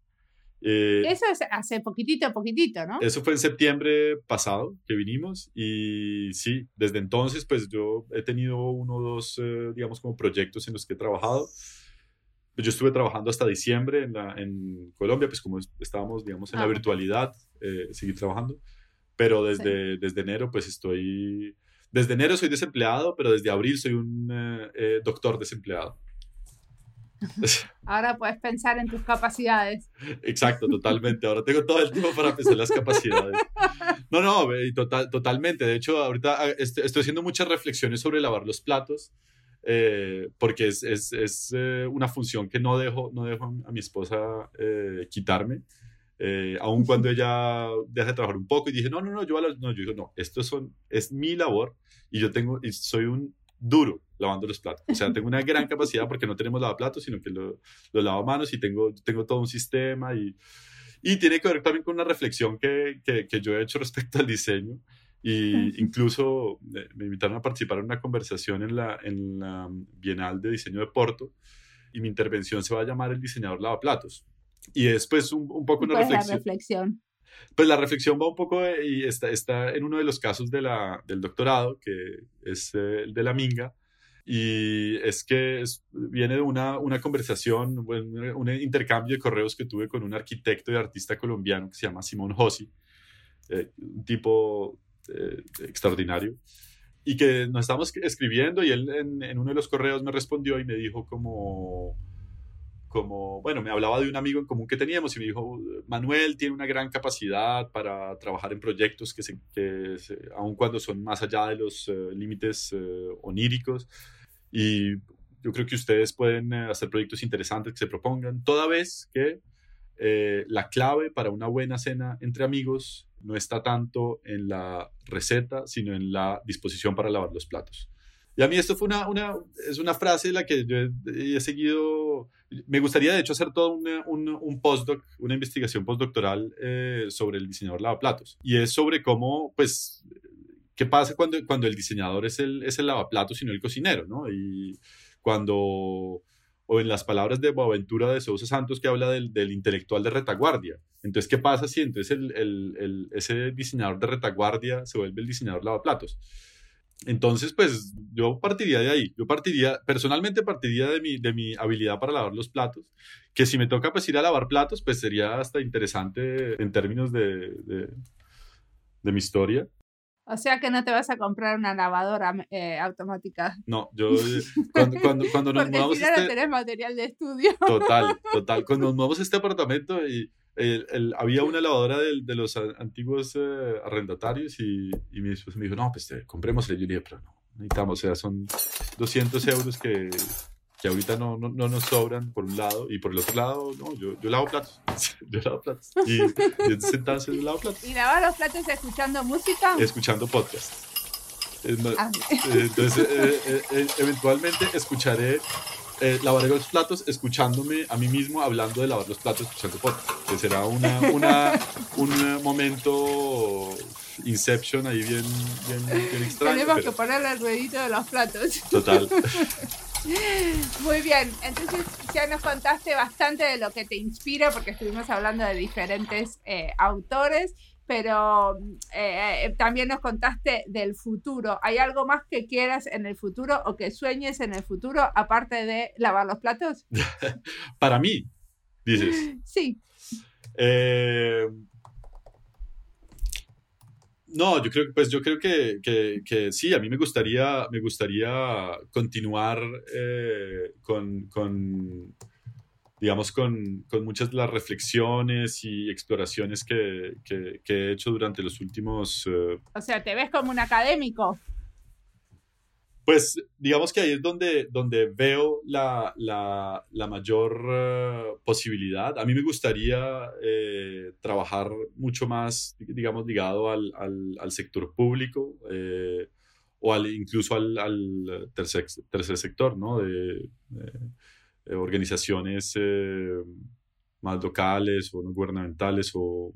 Eh, eso es hace poquitito, poquitito, ¿no? Eso fue en septiembre pasado que vinimos y sí, desde entonces pues yo he tenido uno o dos, eh, digamos, como proyectos en los que he trabajado. Yo estuve trabajando hasta diciembre en, la, en Colombia, pues como estábamos, digamos, en ah. la virtualidad, eh, seguir trabajando, pero desde, sí. desde enero pues estoy, desde enero soy desempleado, pero desde abril soy un eh, doctor desempleado. Ahora puedes pensar en tus capacidades. Exacto, totalmente. Ahora tengo todo el tiempo para pensar en las capacidades. No, no, total, totalmente. De hecho, ahorita ah, estoy haciendo muchas reflexiones sobre lavar los platos, eh, porque es, es, es eh, una función que no dejo, no dejo a mi esposa eh, quitarme. Eh, aun cuando ella deja de trabajar un poco y dije, no, no, no, yo, no, yo digo, no, esto son, es mi labor y yo tengo, y soy un duro lavando los platos. O sea, tengo una gran capacidad porque no tenemos lavaplatos, sino que lo, lo lavo a manos y tengo, tengo todo un sistema y, y tiene que ver también con una reflexión que, que, que yo he hecho respecto al diseño. Y incluso me invitaron a participar en una conversación en la, en la Bienal de Diseño de Porto y mi intervención se va a llamar El diseñador lavaplatos. Y después un, un poco una pues reflexión. La reflexión. Pues la reflexión va un poco de, y está, está en uno de los casos de la, del doctorado, que es eh, el de la Minga, y es que es, viene de una, una conversación, un, un, intercambio de correos que tuve con un arquitecto y artista colombiano que se llama Simón Josi, eh, un tipo eh, extraordinario, y que nos estábamos escribiendo y él en, en uno de los correos me respondió y me dijo como como, bueno, me hablaba de un amigo en común que teníamos y me dijo, Manuel tiene una gran capacidad para trabajar en proyectos que, se, aun cuando son más allá de los uh, límites uh, oníricos, y yo creo que ustedes pueden uh, hacer proyectos interesantes que se propongan, toda vez que eh, la clave para una buena cena entre amigos no está tanto en la receta, sino en la disposición para lavar los platos. Y a mí esto fue una, una, es una frase la que yo he, seguido, me gustaría de hecho hacer todo un, un postdoc, una investigación postdoctoral eh, sobre el diseñador lavaplatos. Y es sobre cómo, pues, qué pasa cuando, cuando el diseñador es el, es el lavaplatos y no el cocinero, ¿no? Y cuando, o en las palabras de Boaventura de Sousa Santos que habla del, del intelectual de retaguardia. Entonces, ¿qué pasa si entonces el, el, el, ese diseñador de retaguardia se vuelve el diseñador lavaplatos? Entonces, pues yo partiría de ahí. Yo partiría, personalmente partiría de mi, de mi habilidad para lavar los platos, que si me toca pues ir a lavar platos, pues sería hasta interesante en términos de, de, de mi historia. O sea que no te vas a comprar una lavadora eh, automática. No, yo cuando, cuando, cuando nos Porque mudamos si no, este- no tenés material de estudio. Total, total. Cuando nos mudamos a este apartamento, y, el- el- había una lavadora del- de, los antiguos eh, arrendatarios y, y mi esposa me dijo, no, pues eh, comprémosle. Yo le dije, pero no, necesitamos, o sea, son 200 euros que, que ahorita no, no, no nos sobran por un lado y por el otro lado, no, yo, yo lavo platos. yo lavo platos. Y, y entonces yo lavo platos. Y lavar los platos escuchando música. Escuchando podcast. Ah, eh, Entonces, eh, eventualmente escucharé, eh, lavaré los platos escuchándome a mí mismo hablando de lavar los platos escuchando podcast. Que será una, una, un eh, momento Inception ahí bien, bien, bien extraño. Tenemos pero que ponerle el ruedito de los platos. Total. Muy bien, entonces ya nos contaste bastante de lo que te inspira, porque estuvimos hablando de diferentes eh, autores, pero eh, eh, también nos contaste del futuro. ¿Hay algo más que quieras en el futuro o que sueñes en el futuro, aparte de lavar los platos? Para mí, dices. Sí. Eh, no, yo creo, pues yo creo que, que, que sí, a mí me gustaría, me gustaría continuar eh, con, con, digamos, con, con muchas de las reflexiones y exploraciones que, que- que he hecho durante los últimos, eh, O sea, ¿te ves como un académico? Pues digamos que ahí es donde, donde veo la, la, la mayor eh, posibilidad. A mí me gustaría eh, trabajar mucho más, digamos, ligado al, al, al sector público eh, o al, incluso al, al tercer, tercer sector, ¿no? De, de- de organizaciones eh, más locales o no gubernamentales o,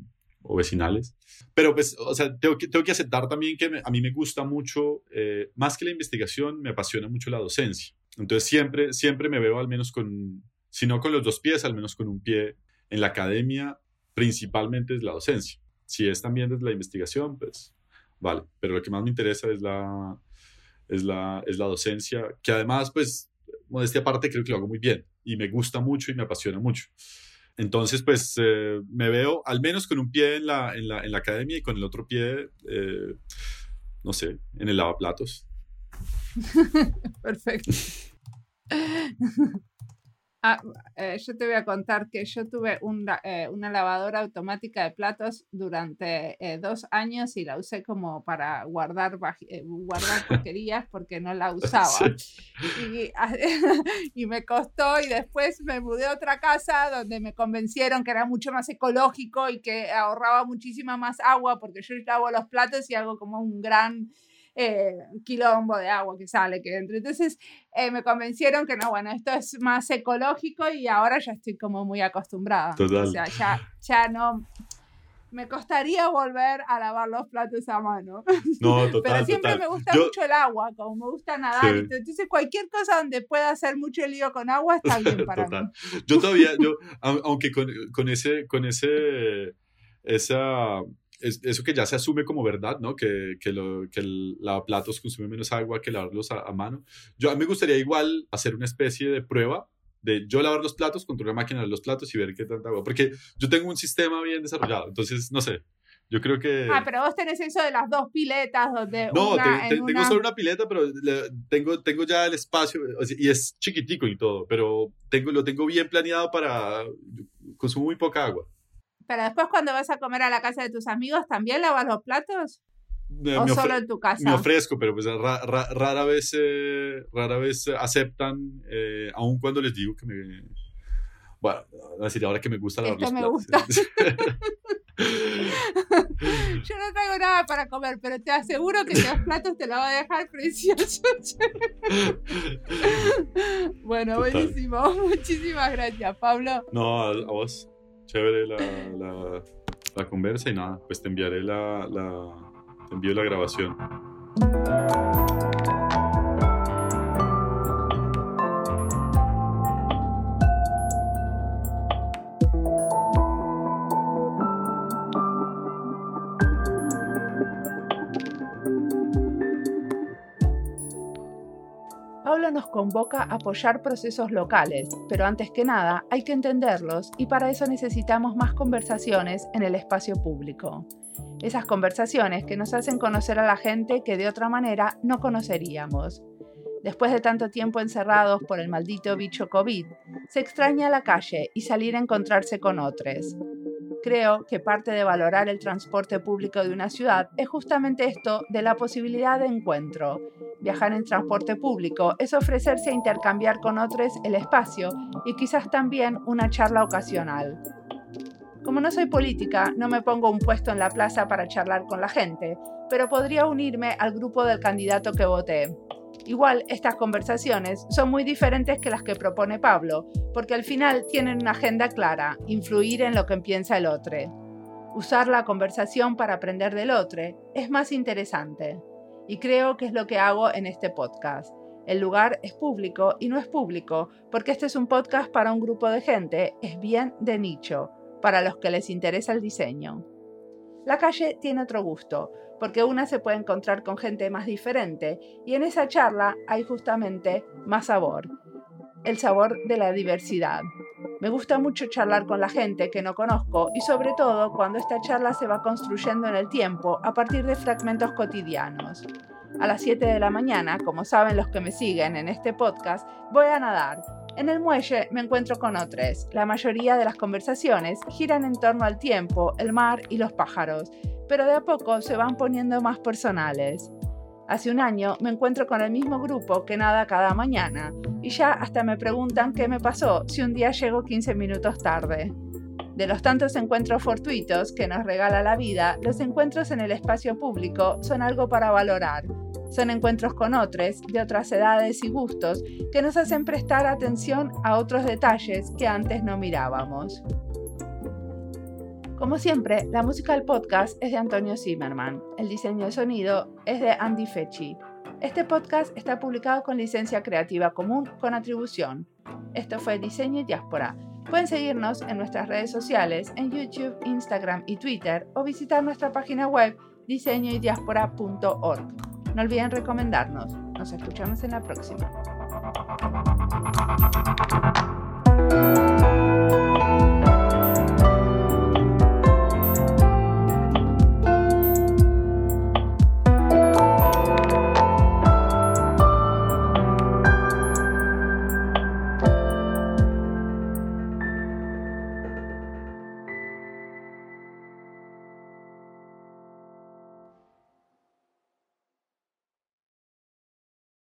vecinales. Pero pues, o sea, tengo que, tengo que aceptar también que a mí me gusta mucho, eh, más que la investigación, me apasiona mucho la docencia. Entonces siempre, siempre me veo al menos con, si no con los dos pies, al menos con un pie en la academia, principalmente es la docencia. Si es también desde la investigación, pues vale. Pero lo que más me interesa es la, es la, es la docencia, que además, pues, modestia aparte, creo que lo hago muy bien y me gusta mucho y me apasiona mucho. Entonces, pues eh, me veo al menos con un pie en la, en la, en la academia y con el otro pie, eh, no sé, en el lavaplatos. Perfecto. Ah, eh, yo te voy a contar que yo tuve un eh, una lavadora automática de platos durante eh, dos años y la usé como para guardar, eh, guardar porquerías porque no la usaba. Y, y me costó y después me mudé a otra casa donde me convencieron que era mucho más ecológico y que ahorraba muchísima más agua porque yo lavo los platos y hago como un gran eh, quilombo de agua que sale que dentro. Entonces eh, me convencieron que no, bueno, esto es más ecológico y ahora ya estoy como muy acostumbrada. Total. O sea, ya, ya no... Me costaría volver a lavar los platos a mano. No, total, Pero siempre total. me gusta Yo- mucho el agua, como me gusta nadar. Sí. Entonces, cualquier cosa donde pueda hacer mucho lío con agua está bien para Total. mí. Yo todavía, yo, au- aunque con, con ese, con ese, esa, es- eso que ya se asume como verdad, ¿no? Que, que, lo, que el lavaplatos consume menos agua que lavarlos a, a mano. Yo a mí me gustaría igual hacer una especie de prueba de yo lavar los platos contra una máquina de los platos y ver qué tanta agua. Porque yo tengo un sistema bien desarrollado, entonces, no sé, yo creo que... Ah, pero vos tenés eso de las dos piletas donde No, una te- te- en tengo una- solo una pileta, pero le- tengo, tengo ya el espacio y es chiquitico y todo, pero tengo, lo tengo bien planeado para... Consumo muy poca agua. Pero después cuando vas a comer a la casa de tus amigos, ¿también lavas los platos? Me, ¿O solo en tu casa? me ofrezco, pero pues ra- ra- rara vez, eh, rara vez aceptan, eh, aun cuando les digo que me... Bueno, voy decir ahora que me gusta lavar Esto los me platos. Yo no traigo nada para comer, pero te aseguro que los platos te lo va a dejar preciosos. bueno, Total. buenísimo. Muchísimas gracias, Pablo. No, a vos. Chévere la, la, la conversa y nada, pues te enviaré la, la, te envío la grabación. Convoca a apoyar procesos locales, pero antes que nada hay que entenderlos y para eso necesitamos más conversaciones en el espacio público. Esas conversaciones que nos hacen conocer a la gente que de otra manera no conoceríamos. Después de tanto tiempo encerrados por el maldito bicho COVID, se extraña la calle y salir a encontrarse con otros. Creo que parte de valorar el transporte público de una ciudad es justamente esto de la posibilidad de encuentro. Viajar en transporte público es ofrecerse a intercambiar con otros el espacio y quizás también una charla ocasional. Como no soy política, no me pongo un puesto en la plaza para charlar con la gente, pero podría unirme al grupo del candidato que voté. Igual, estas conversaciones son muy diferentes que las que propone Pablo, porque al final tienen una agenda clara, influir en lo que piensa el otro. Usar la conversación para aprender del otro es más interesante. Y creo que es lo que hago en este podcast. El lugar es público y no es público, porque este es un podcast para un grupo de gente, es bien de nicho, para los que les interesa el diseño. La calle tiene otro gusto, porque una se puede encontrar con gente más diferente y en esa charla hay justamente más sabor, el sabor de la diversidad. Me gusta mucho charlar con la gente que no conozco y sobre todo cuando esta charla se va construyendo en el tiempo a partir de fragmentos cotidianos. A las 7 de la mañana, como saben los que me siguen en este podcast, voy a nadar en el muelle me encuentro con otros. La mayoría de las conversaciones giran en torno al tiempo, el mar y los pájaros, pero de a poco se van poniendo más personales. Hace un año me encuentro con el mismo grupo que nada cada mañana y ya hasta me preguntan qué me pasó si un día llego 15 minutos tarde. De los tantos encuentros fortuitos que nos regala la vida, los encuentros en el espacio público son algo para valorar son encuentros con otros, de otras edades y gustos, que nos hacen prestar atención a otros detalles que antes no mirábamos. Como siempre, la música del podcast es de Antonio Zimmerman. El diseño de sonido es de Andy Fechi. Este podcast está publicado con licencia creativa común con atribución. Esto fue Diseño y Diáspora. Pueden seguirnos en nuestras redes sociales en YouTube, Instagram y Twitter o visitar nuestra página web diseñoydiaspora.org. No olviden recomendarnos. Nos escuchamos en la próxima.